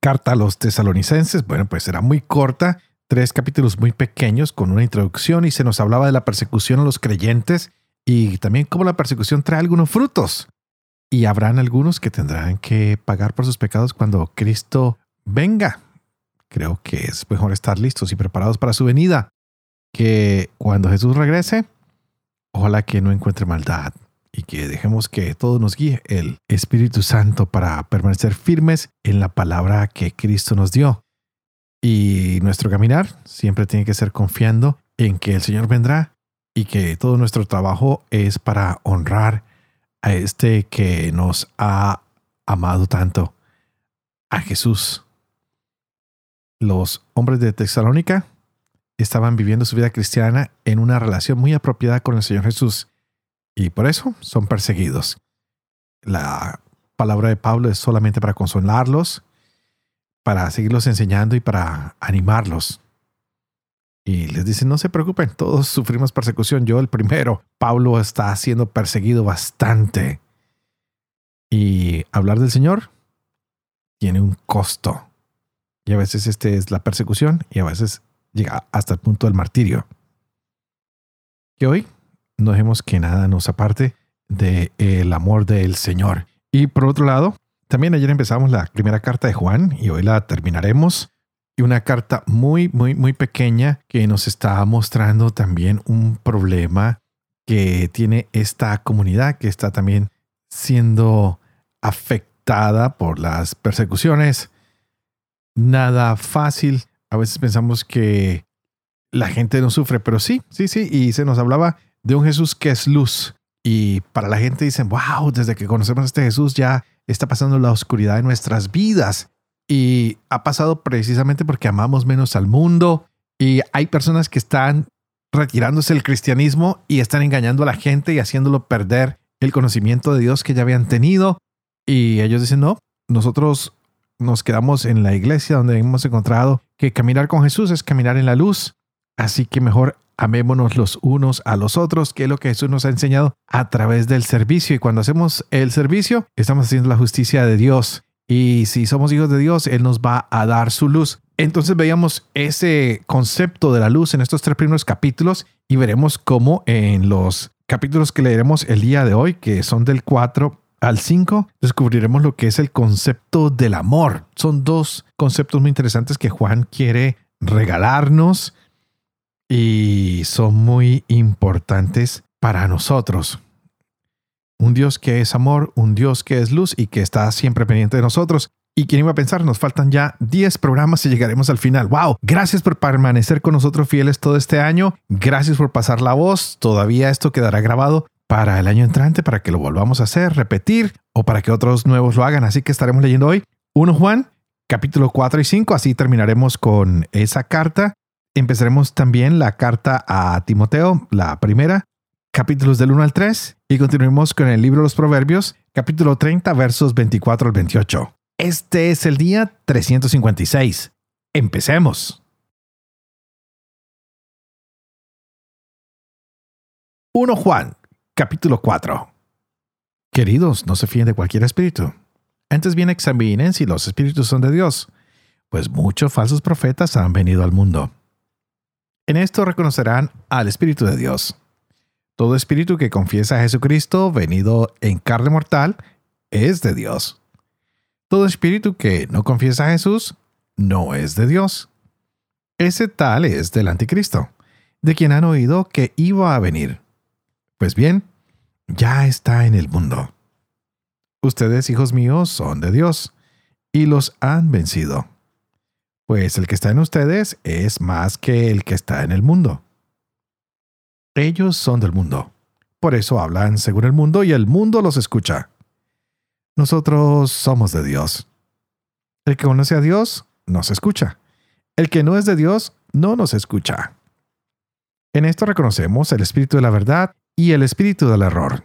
carta a los tesalonicenses, bueno, pues era muy corta, tres capítulos muy pequeños con una introducción y se nos hablaba de la persecución a los creyentes y también cómo la persecución trae algunos frutos. Y habrán algunos que tendrán que pagar por sus pecados cuando Cristo venga. Creo que es mejor estar listos y preparados para su venida, que cuando Jesús regrese, ojalá que no encuentre maldad y que dejemos que todo nos guíe el Espíritu Santo para permanecer firmes en la palabra que Cristo nos dio. Y nuestro caminar siempre tiene que ser confiando en que el Señor vendrá y que todo nuestro trabajo es para honrar a este que nos ha amado tanto, a Jesús. Los hombres de Tesalónica estaban viviendo su vida cristiana en una relación muy apropiada con el Señor Jesús y por eso son perseguidos. La palabra de Pablo es solamente para consolarlos, para seguirlos enseñando y para animarlos. Y les dice, no se preocupen, todos sufrimos persecución, yo el primero. Pablo está siendo perseguido bastante. Y hablar del Señor tiene un costo. Y a veces este es la persecución y a veces llega hasta el punto del martirio. Que hoy no dejemos que nada nos aparte del amor del Señor. Y por otro lado, también ayer empezamos la primera carta de Juan y hoy la terminaremos. Y una carta muy, muy, muy pequeña que nos está mostrando también un problema que tiene esta comunidad que está también siendo afectada por las persecuciones. Nada fácil. A veces pensamos que la gente no sufre, pero sí, sí, sí. Y se nos hablaba de un Jesús que es luz. Y para la gente dicen, wow, desde que conocemos a este Jesús ya está pasando la oscuridad de nuestras vidas. Y ha pasado precisamente porque amamos menos al mundo. Y hay personas que están retirándose del cristianismo y están engañando a la gente y haciéndolo perder el conocimiento de Dios que ya habían tenido. Y ellos dicen, no, nosotros nos quedamos en la iglesia donde hemos encontrado que caminar con Jesús es caminar en la luz. Así que mejor amémonos los unos a los otros, que es lo que Jesús nos ha enseñado a través del servicio. Y cuando hacemos el servicio, estamos haciendo la justicia de Dios. Y si somos hijos de Dios, Él nos va a dar su luz. Entonces veíamos ese concepto de la luz en estos tres primeros capítulos y veremos cómo en los capítulos que leeremos el día de hoy, que son del 4 al 5, descubriremos lo que es el concepto del amor. Son dos conceptos muy interesantes que Juan quiere regalarnos y son muy importantes para nosotros. Un Dios que es amor, un Dios que es luz y que está siempre pendiente de nosotros. Y quién iba a pensar, nos faltan ya 10 programas y llegaremos al final. ¡Wow! Gracias por permanecer con nosotros fieles todo este año. Gracias por pasar la voz. Todavía esto quedará grabado para el año entrante, para que lo volvamos a hacer, repetir o para que otros nuevos lo hagan. Así que estaremos leyendo hoy 1 Juan, capítulo 4 y 5. Así terminaremos con esa carta Empezaremos también la carta a Timoteo, la primera, capítulos del 1 al 3, y continuaremos con el libro de los Proverbios, capítulo 30, versos 24 al 28. Este es el día 356. Empecemos. 1 Juan, capítulo 4. Queridos, no se fíen de cualquier espíritu. Antes bien examinen si los espíritus son de Dios, pues muchos falsos profetas han venido al mundo. En esto reconocerán al Espíritu de Dios. Todo espíritu que confiesa a Jesucristo venido en carne mortal es de Dios. Todo espíritu que no confiesa a Jesús no es de Dios. Ese tal es del anticristo, de quien han oído que iba a venir. Pues bien, ya está en el mundo. Ustedes, hijos míos, son de Dios, y los han vencido pues el que está en ustedes es más que el que está en el mundo. Ellos son del mundo. Por eso hablan según el mundo y el mundo los escucha. Nosotros somos de Dios. El que conoce a Dios nos escucha. El que no es de Dios no nos escucha. En esto reconocemos el espíritu de la verdad y el espíritu del error.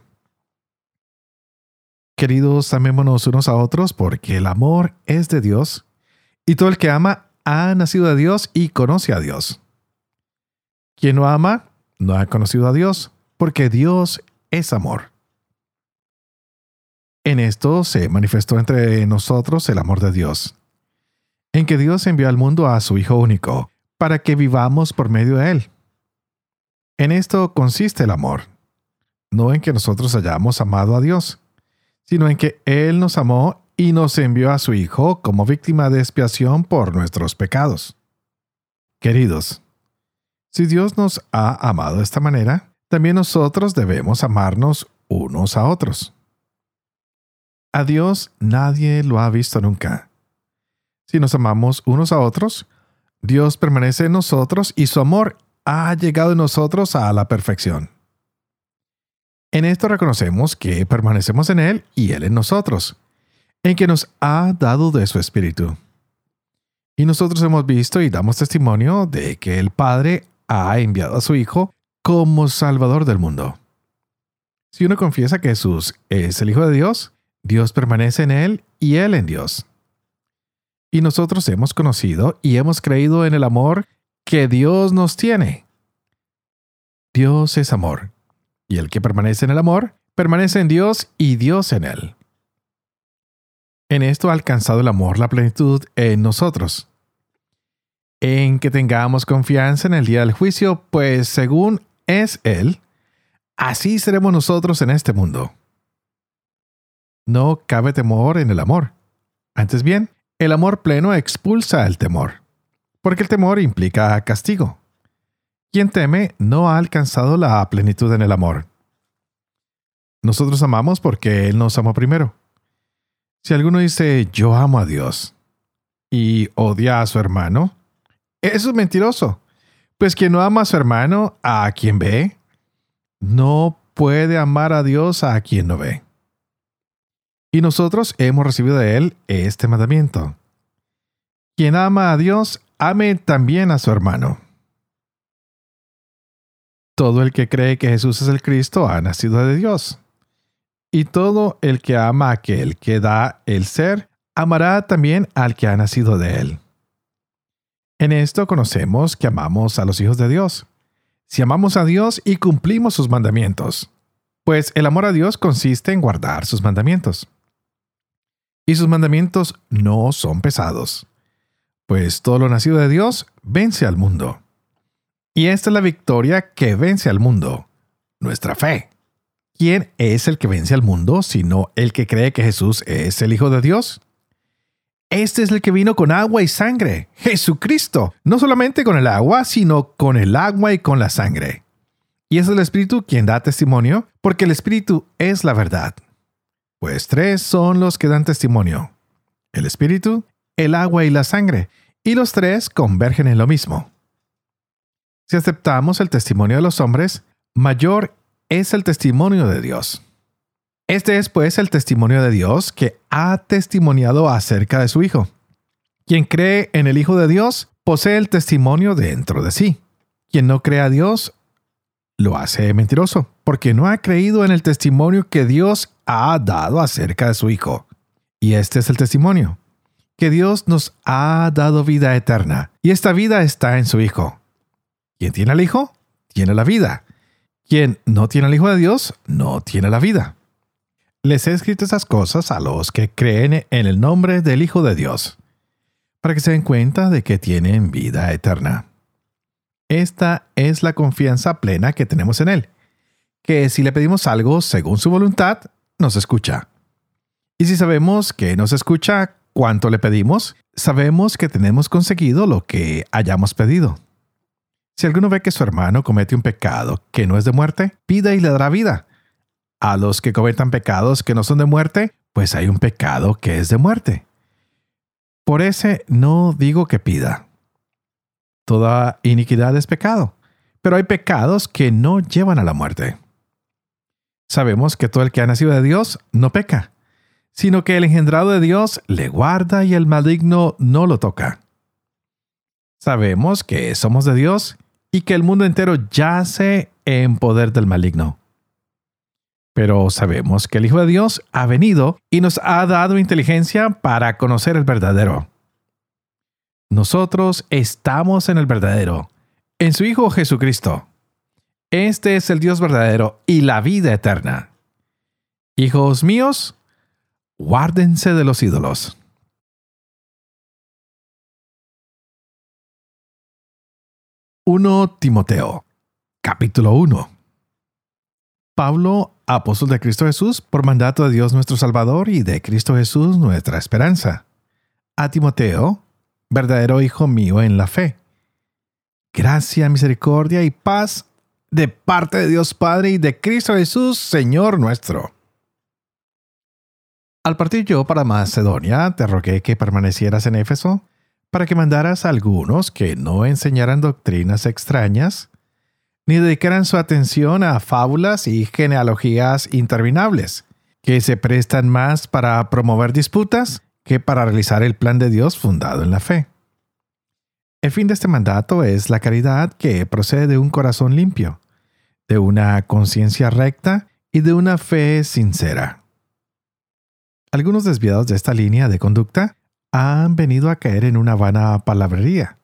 Queridos, amémonos unos a otros porque el amor es de Dios y todo el que ama ha nacido de Dios y conoce a Dios. Quien no ama no ha conocido a Dios porque Dios es amor. En esto se manifestó entre nosotros el amor de Dios, en que Dios envió al mundo a su Hijo único, para que vivamos por medio de Él. En esto consiste el amor, no en que nosotros hayamos amado a Dios, sino en que Él nos amó y nos envió a su Hijo como víctima de expiación por nuestros pecados. Queridos, si Dios nos ha amado de esta manera, también nosotros debemos amarnos unos a otros. A Dios nadie lo ha visto nunca. Si nos amamos unos a otros, Dios permanece en nosotros y su amor ha llegado en nosotros a la perfección. En esto reconocemos que permanecemos en Él y Él en nosotros, en que nos ha dado de su Espíritu. Y nosotros hemos visto y damos testimonio de que el Padre ha enviado a su Hijo como Salvador del mundo. Si uno confiesa que Jesús es el Hijo de Dios, Dios permanece en Él y Él en Dios. Y nosotros hemos conocido y hemos creído en el amor que Dios nos tiene. Dios es amor, y el que permanece en el amor, permanece en Dios y Dios en Él. En esto ha alcanzado el amor la plenitud en nosotros en que tengamos confianza en el día del juicio, pues según es Él, así seremos nosotros en este mundo. No cabe temor en el amor. Antes bien, el amor pleno expulsa el temor, porque el temor implica castigo. Quien teme no ha alcanzado la plenitud en el amor. Nosotros amamos porque Él nos amó primero. Si alguno dice yo amo a Dios y odia a su hermano, eso es mentiroso. Pues quien no ama a su hermano, a quien ve, no puede amar a Dios a quien no ve. Y nosotros hemos recibido de Él este mandamiento. Quien ama a Dios, ame también a su hermano. Todo el que cree que Jesús es el Cristo ha nacido de Dios. Y todo el que ama a aquel que da el ser, amará también al que ha nacido de Él. En esto conocemos que amamos a los hijos de Dios. Si amamos a Dios y cumplimos sus mandamientos, pues el amor a Dios consiste en guardar sus mandamientos. Y sus mandamientos no son pesados, pues todo lo nacido de Dios vence al mundo. Y esta es la victoria que vence al mundo, nuestra fe. ¿Quién es el que vence al mundo sino el que cree que Jesús es el Hijo de Dios? Este es el que vino con agua y sangre, Jesucristo. No solamente con el agua, sino con el agua y con la sangre. Y es el Espíritu quien da testimonio, porque el Espíritu es la verdad. Pues tres son los que dan testimonio. El Espíritu, el agua y la sangre. Y los tres convergen en lo mismo. Si aceptamos el testimonio de los hombres, mayor es el testimonio de Dios. Este es pues el testimonio de Dios que ha testimoniado acerca de su Hijo. Quien cree en el Hijo de Dios posee el testimonio dentro de sí. Quien no cree a Dios lo hace mentiroso, porque no ha creído en el testimonio que Dios ha dado acerca de su Hijo. Y este es el testimonio, que Dios nos ha dado vida eterna, y esta vida está en su Hijo. Quien tiene al Hijo, tiene la vida. Quien no tiene al Hijo de Dios, no tiene la vida. Les he escrito esas cosas a los que creen en el nombre del Hijo de Dios, para que se den cuenta de que tienen vida eterna. Esta es la confianza plena que tenemos en Él, que si le pedimos algo según su voluntad, nos escucha. Y si sabemos que nos escucha cuanto le pedimos, sabemos que tenemos conseguido lo que hayamos pedido. Si alguno ve que su hermano comete un pecado que no es de muerte, pida y le dará vida a los que cometan pecados que no son de muerte, pues hay un pecado que es de muerte. Por ese no digo que pida. Toda iniquidad es pecado, pero hay pecados que no llevan a la muerte. Sabemos que todo el que ha nacido de Dios no peca, sino que el engendrado de Dios le guarda y el maligno no lo toca. Sabemos que somos de Dios y que el mundo entero yace en poder del maligno. Pero sabemos que el Hijo de Dios ha venido y nos ha dado inteligencia para conocer el verdadero. Nosotros estamos en el verdadero, en su Hijo Jesucristo. Este es el Dios verdadero y la vida eterna. Hijos míos, guárdense de los ídolos. 1 Timoteo, capítulo 1. Pablo, apóstol de Cristo Jesús, por mandato de Dios nuestro Salvador y de Cristo Jesús nuestra esperanza. A Timoteo, verdadero hijo mío en la fe. Gracia, misericordia y paz de parte de Dios Padre y de Cristo Jesús, Señor nuestro. Al partir yo para Macedonia, te rogué que permanecieras en Éfeso para que mandaras a algunos que no enseñaran doctrinas extrañas, ni dedicaran su atención a fábulas y genealogías interminables, que se prestan más para promover disputas que para realizar el plan de Dios fundado en la fe. El fin de este mandato es la caridad que procede de un corazón limpio, de una conciencia recta y de una fe sincera. Algunos desviados de esta línea de conducta han venido a caer en una vana palabrería.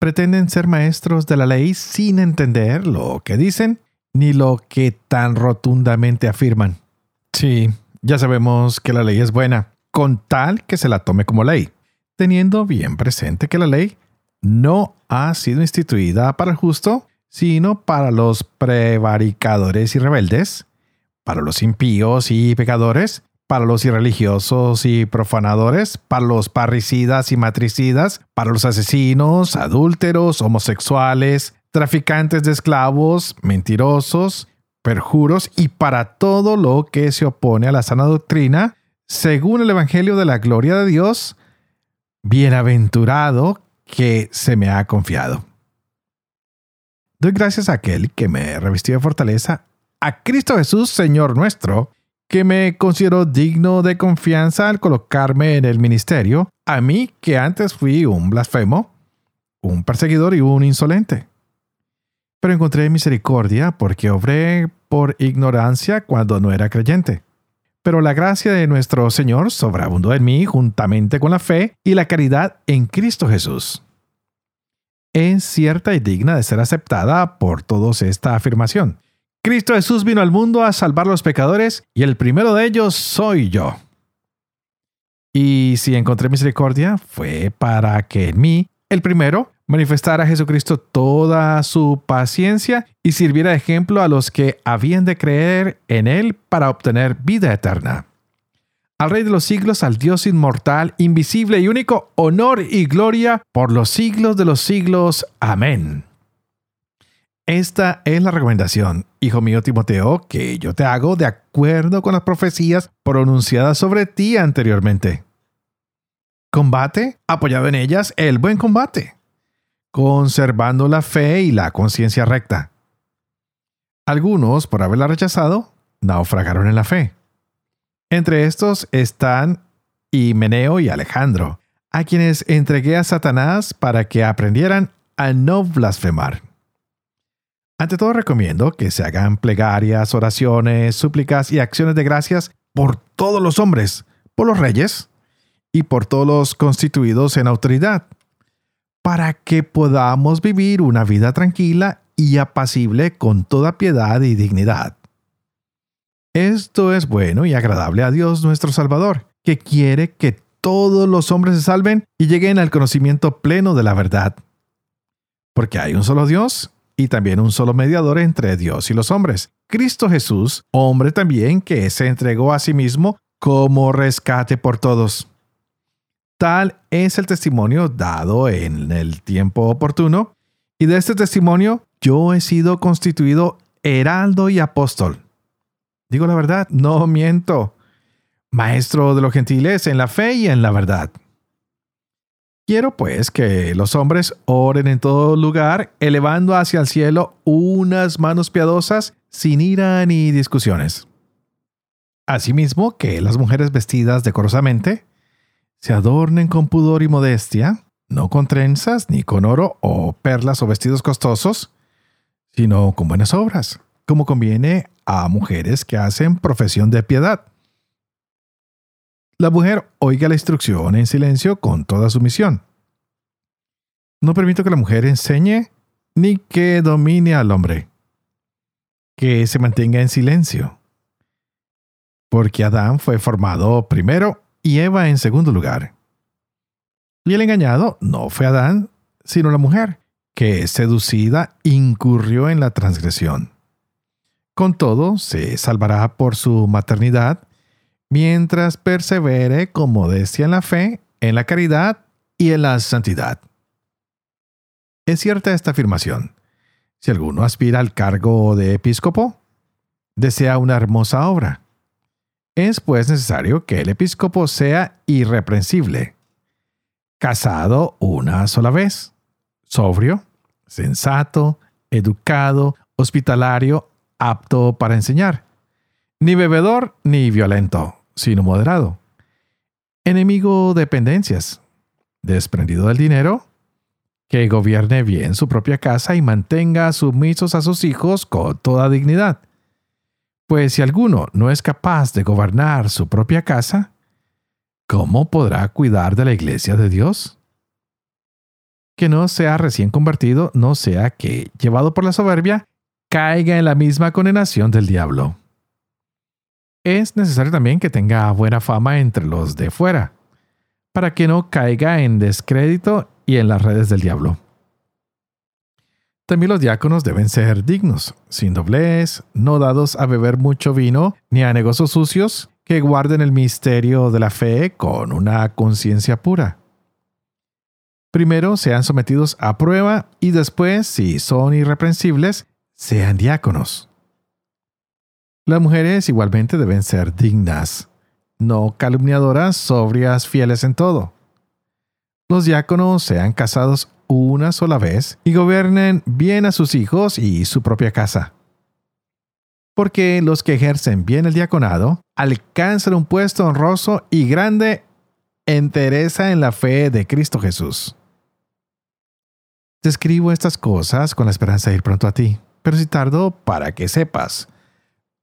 Pretenden ser maestros de la ley sin entender lo que dicen ni lo que tan rotundamente afirman. Sí, ya sabemos que la ley es buena, con tal que se la tome como ley, teniendo bien presente que la ley no ha sido instituida para el justo, sino para los prevaricadores y rebeldes, para los impíos y pecadores, para los irreligiosos y profanadores, para los parricidas y matricidas, para los asesinos, adúlteros, homosexuales, traficantes de esclavos, mentirosos, perjuros y para todo lo que se opone a la sana doctrina, según el Evangelio de la gloria de Dios, bienaventurado que se me ha confiado. Doy gracias a aquel que me revistió de fortaleza, a Cristo Jesús, Señor nuestro, que me considero digno de confianza al colocarme en el ministerio, a mí que antes fui un blasfemo, un perseguidor y un insolente. Pero encontré misericordia porque obré por ignorancia cuando no era creyente. Pero la gracia de nuestro Señor sobreabundó en mí juntamente con la fe y la caridad en Cristo Jesús. Es cierta y digna de ser aceptada por todos esta afirmación. Cristo Jesús vino al mundo a salvar a los pecadores y el primero de ellos soy yo. Y si encontré misericordia fue para que en mí, el primero, manifestara a Jesucristo toda su paciencia y sirviera de ejemplo a los que habían de creer en Él para obtener vida eterna. Al Rey de los siglos, al Dios inmortal, invisible y único, honor y gloria por los siglos de los siglos. Amén. Esta es la recomendación, hijo mío Timoteo, que yo te hago de acuerdo con las profecías pronunciadas sobre ti anteriormente. Combate, apoyado en ellas, el buen combate, conservando la fe y la conciencia recta. Algunos, por haberla rechazado, naufragaron en la fe. Entre estos están Himeneo y Alejandro, a quienes entregué a Satanás para que aprendieran a no blasfemar. Ante todo recomiendo que se hagan plegarias, oraciones, súplicas y acciones de gracias por todos los hombres, por los reyes y por todos los constituidos en autoridad, para que podamos vivir una vida tranquila y apacible con toda piedad y dignidad. Esto es bueno y agradable a Dios nuestro Salvador, que quiere que todos los hombres se salven y lleguen al conocimiento pleno de la verdad. Porque hay un solo Dios y también un solo mediador entre Dios y los hombres, Cristo Jesús, hombre también que se entregó a sí mismo como rescate por todos. Tal es el testimonio dado en el tiempo oportuno, y de este testimonio yo he sido constituido heraldo y apóstol. Digo la verdad, no miento. Maestro de los gentiles en la fe y en la verdad. Quiero pues que los hombres oren en todo lugar, elevando hacia el cielo unas manos piadosas, sin ira ni discusiones. Asimismo, que las mujeres vestidas decorosamente se adornen con pudor y modestia, no con trenzas, ni con oro o perlas o vestidos costosos, sino con buenas obras, como conviene a mujeres que hacen profesión de piedad. La mujer oiga la instrucción en silencio con toda sumisión. No permito que la mujer enseñe ni que domine al hombre. Que se mantenga en silencio. Porque Adán fue formado primero y Eva en segundo lugar. Y el engañado no fue Adán, sino la mujer, que seducida incurrió en la transgresión. Con todo, se salvará por su maternidad, mientras persevere con modestia en la fe, en la caridad y en la santidad. Es cierta esta afirmación. Si alguno aspira al cargo de episcopo, desea una hermosa obra. Es pues necesario que el episcopo sea irreprensible, casado una sola vez, sobrio, sensato, educado, hospitalario, apto para enseñar, ni bebedor ni violento, sino moderado, enemigo de dependencias, desprendido del dinero, que gobierne bien su propia casa y mantenga sumisos a sus hijos con toda dignidad. Pues si alguno no es capaz de gobernar su propia casa, ¿cómo podrá cuidar de la iglesia de Dios? Que no sea recién convertido, no sea que, llevado por la soberbia, caiga en la misma condenación del diablo. Es necesario también que tenga buena fama entre los de fuera, para que no caiga en descrédito y en las redes del diablo. También los diáconos deben ser dignos, sin doblez, no dados a beber mucho vino ni a negocios sucios, que guarden el misterio de la fe con una conciencia pura. Primero sean sometidos a prueba y después, si son irreprensibles, sean diáconos. Las mujeres igualmente deben ser dignas, no calumniadoras, sobrias, fieles en todo los diáconos sean casados una sola vez y gobiernen bien a sus hijos y su propia casa. Porque los que ejercen bien el diaconado alcanzan un puesto honroso y grande entereza en la fe de Cristo Jesús. Te escribo estas cosas con la esperanza de ir pronto a ti, pero si tardo para que sepas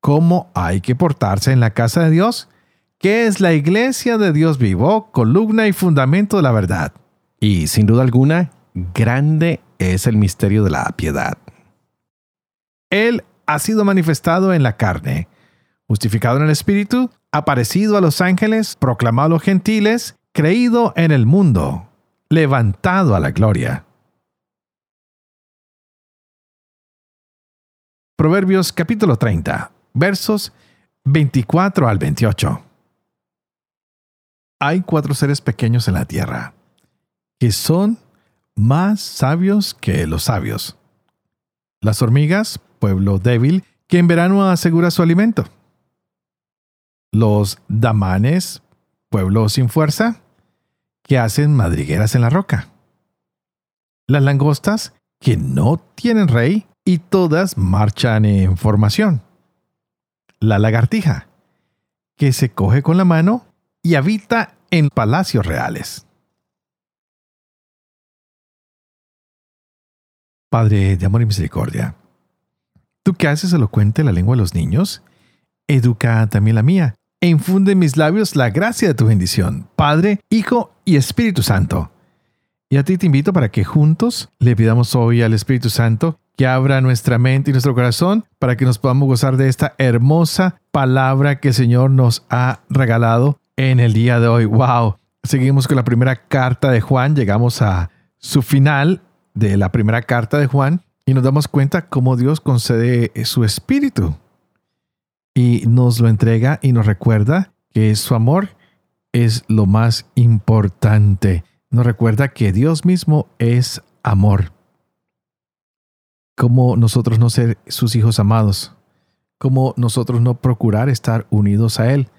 cómo hay que portarse en la casa de Dios que es la iglesia de Dios vivo, columna y fundamento de la verdad. Y sin duda alguna, grande es el misterio de la piedad. Él ha sido manifestado en la carne, justificado en el Espíritu, aparecido a los ángeles, proclamado a los gentiles, creído en el mundo, levantado a la gloria. Proverbios capítulo 30, versos 24 al 28. Hay cuatro seres pequeños en la tierra, que son más sabios que los sabios. Las hormigas, pueblo débil, que en verano asegura su alimento. Los damanes, pueblo sin fuerza, que hacen madrigueras en la roca. Las langostas, que no tienen rey y todas marchan en formación. La lagartija, que se coge con la mano y habita en palacios reales. Padre de amor y misericordia, tú que haces elocuente la lengua de los niños, educa también la mía, e infunde en mis labios la gracia de tu bendición, Padre, Hijo y Espíritu Santo. Y a ti te invito para que juntos le pidamos hoy al Espíritu Santo que abra nuestra mente y nuestro corazón para que nos podamos gozar de esta hermosa palabra que el Señor nos ha regalado en el día de hoy. ¡Wow! Seguimos con la primera carta de Juan, llegamos a su final de la primera carta de Juan y nos damos cuenta cómo Dios concede su espíritu y nos lo entrega y nos recuerda que su amor es lo más importante. Nos recuerda que Dios mismo es amor. Como nosotros no ser sus hijos amados, como nosotros no procurar estar unidos a Él,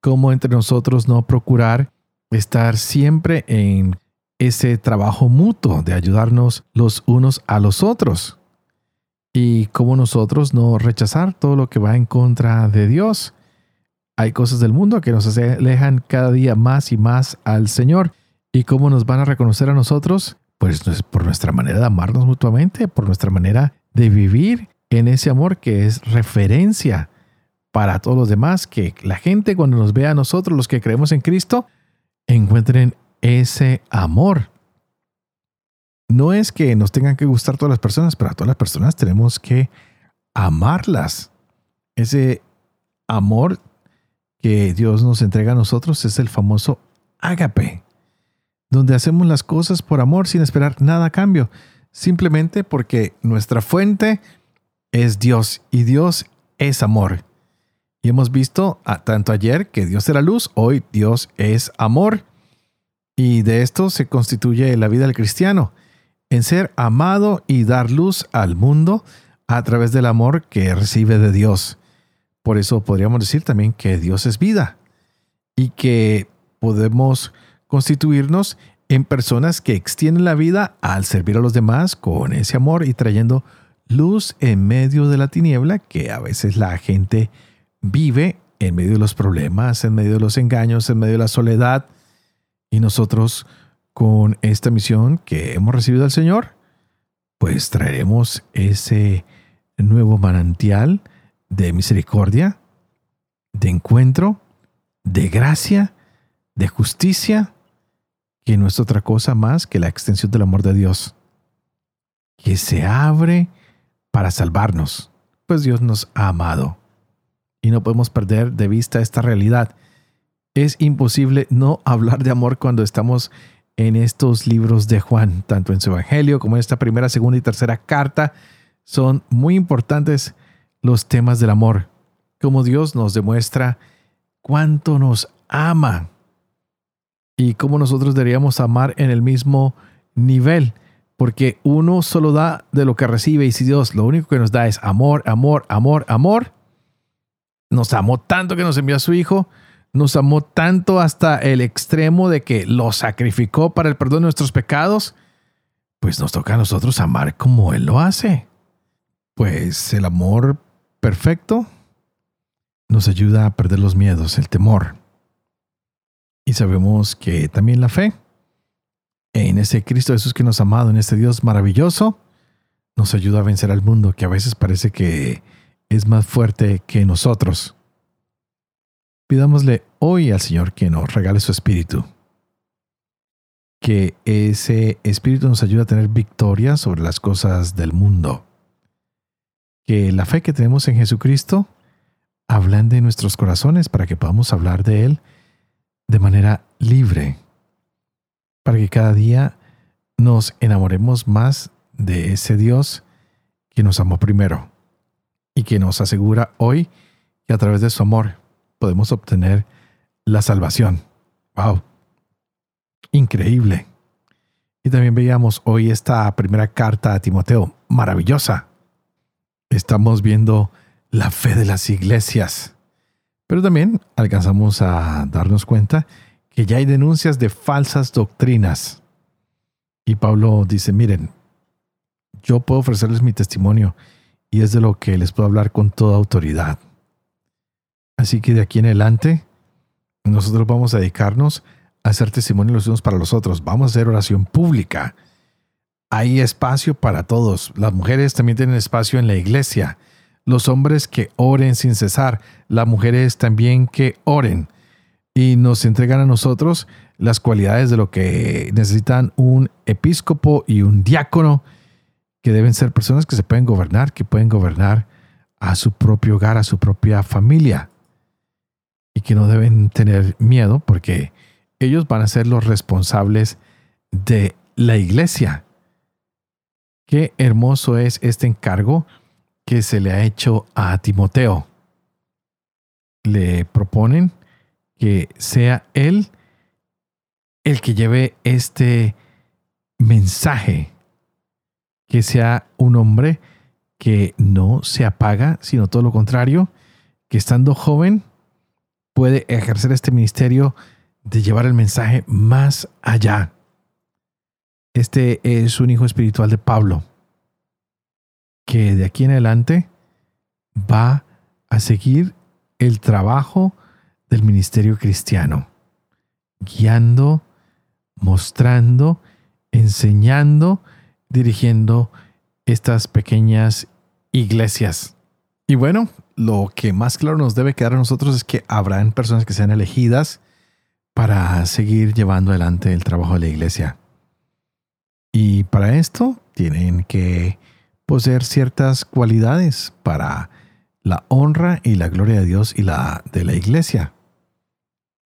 como entre nosotros no procurar estar siempre en ese trabajo mutuo de ayudarnos los unos a los otros. Y como nosotros no rechazar todo lo que va en contra de Dios. Hay cosas del mundo que nos alejan cada día más y más al Señor. ¿Y cómo nos van a reconocer a nosotros? Pues por nuestra manera de amarnos mutuamente, por nuestra manera de vivir en ese amor que es referencia para todos los demás, que la gente cuando nos vea a nosotros, los que creemos en Cristo, encuentren ese amor. No es que nos tengan que gustar todas las personas, pero a todas las personas tenemos que amarlas. Ese amor que Dios nos entrega a nosotros es el famoso ágape, donde hacemos las cosas por amor sin esperar nada a cambio, simplemente porque nuestra fuente es Dios y Dios es amor. Y hemos visto tanto ayer que Dios era luz, hoy Dios es amor. Y de esto se constituye la vida del cristiano, en ser amado y dar luz al mundo a través del amor que recibe de Dios. Por eso podríamos decir también que Dios es vida y que podemos constituirnos en personas que extienden la vida al servir a los demás con ese amor y trayendo luz en medio de la tiniebla que a veces la gente vive en medio de los problemas, en medio de los engaños, en medio de la soledad. Y nosotros con esta misión que hemos recibido del Señor, pues traeremos ese nuevo manantial de misericordia, de encuentro, de gracia, de justicia, que no es otra cosa más que la extensión del amor de Dios, que se abre para salvarnos, pues Dios nos ha amado. Y no podemos perder de vista esta realidad. Es imposible no hablar de amor cuando estamos en estos libros de Juan, tanto en su Evangelio como en esta primera, segunda y tercera carta. Son muy importantes los temas del amor, como Dios nos demuestra cuánto nos ama y cómo nosotros deberíamos amar en el mismo nivel, porque uno solo da de lo que recibe y si Dios lo único que nos da es amor, amor, amor, amor, nos amó tanto que nos envió a su Hijo, nos amó tanto hasta el extremo de que lo sacrificó para el perdón de nuestros pecados, pues nos toca a nosotros amar como Él lo hace. Pues el amor perfecto nos ayuda a perder los miedos, el temor. Y sabemos que también la fe en ese Cristo Jesús que nos ha amado, en este Dios maravilloso, nos ayuda a vencer al mundo que a veces parece que es más fuerte que nosotros. Pidámosle hoy al Señor que nos regale su espíritu. Que ese espíritu nos ayude a tener victoria sobre las cosas del mundo que la fe que tenemos en Jesucristo ablande nuestros corazones para que podamos hablar de Él de manera libre, para que cada día nos enamoremos más de ese Dios que nos amó primero y que nos asegura hoy que a través de su amor podemos obtener la salvación. ¡Wow! Increíble. Y también veíamos hoy esta primera carta a Timoteo, maravillosa estamos viendo la fe de las iglesias. Pero también alcanzamos a darnos cuenta que ya hay denuncias de falsas doctrinas. Y Pablo dice, miren, yo puedo ofrecerles mi testimonio y es de lo que les puedo hablar con toda autoridad. Así que de aquí en adelante, nosotros vamos a dedicarnos a hacer testimonio los unos para los otros. Vamos a hacer oración pública hay espacio para todos. Las mujeres también tienen espacio en la iglesia. Los hombres que oren sin cesar. Las mujeres también que oren. Y nos entregan a nosotros las cualidades de lo que necesitan un episcopo y un diácono, que deben ser personas que se pueden gobernar, que pueden gobernar a su propio hogar, a su propia familia. Y que no deben tener miedo porque ellos van a ser los responsables de la iglesia. Qué hermoso es este encargo que se le ha hecho a Timoteo. Le proponen que sea él el que lleve este mensaje, que sea un hombre que no se apaga, sino todo lo contrario, que estando joven puede ejercer este ministerio de llevar el mensaje más allá. Este es un hijo espiritual de Pablo, que de aquí en adelante va a seguir el trabajo del ministerio cristiano, guiando, mostrando, enseñando, dirigiendo estas pequeñas iglesias. Y bueno, lo que más claro nos debe quedar a nosotros es que habrán personas que sean elegidas para seguir llevando adelante el trabajo de la iglesia. Y para esto tienen que poseer ciertas cualidades para la honra y la gloria de Dios y la de la iglesia.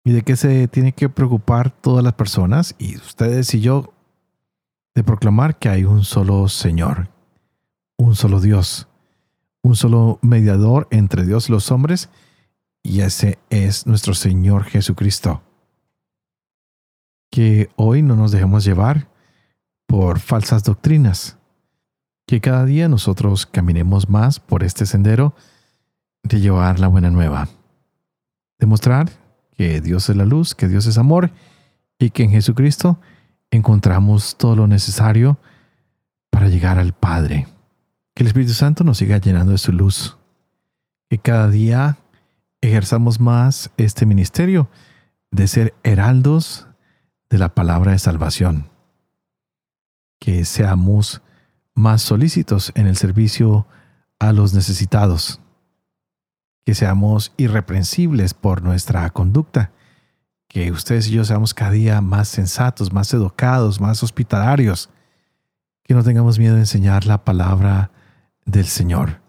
¿Y de qué se tiene que preocupar todas las personas? Y ustedes y yo, de proclamar que hay un solo Señor, un solo Dios, un solo mediador entre Dios y los hombres, y ese es nuestro Señor Jesucristo. Que hoy no nos dejemos llevar por falsas doctrinas. Que cada día nosotros caminemos más por este sendero de llevar la buena nueva. Demostrar que Dios es la luz, que Dios es amor y que en Jesucristo encontramos todo lo necesario para llegar al Padre. Que el Espíritu Santo nos siga llenando de su luz. Que cada día ejerzamos más este ministerio de ser heraldos de la palabra de salvación que seamos más solícitos en el servicio a los necesitados, que seamos irreprensibles por nuestra conducta, que ustedes y yo seamos cada día más sensatos, más educados, más hospitalarios, que no tengamos miedo de enseñar la palabra del Señor.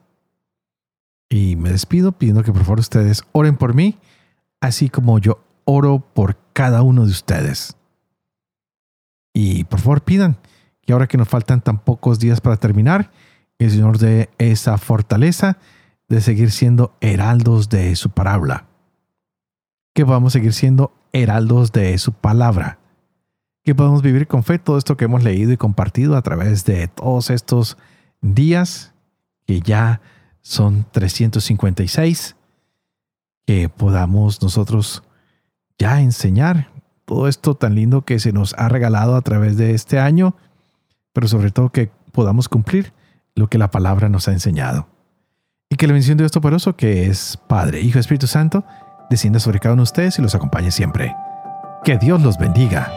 Y me despido pidiendo que por favor ustedes oren por mí, así como yo oro por cada uno de ustedes. Y por favor pidan y ahora que nos faltan tan pocos días para terminar, el Señor dé esa fortaleza de seguir siendo heraldos de su palabra. Que podamos seguir siendo heraldos de su palabra. Que podamos vivir con fe todo esto que hemos leído y compartido a través de todos estos días, que ya son 356. Que podamos nosotros ya enseñar todo esto tan lindo que se nos ha regalado a través de este año pero sobre todo que podamos cumplir lo que la palabra nos ha enseñado. Y que la bendición de Dios Todopoderoso, que es Padre, Hijo Espíritu Santo, descienda sobre cada uno de ustedes y los acompañe siempre. Que Dios los bendiga.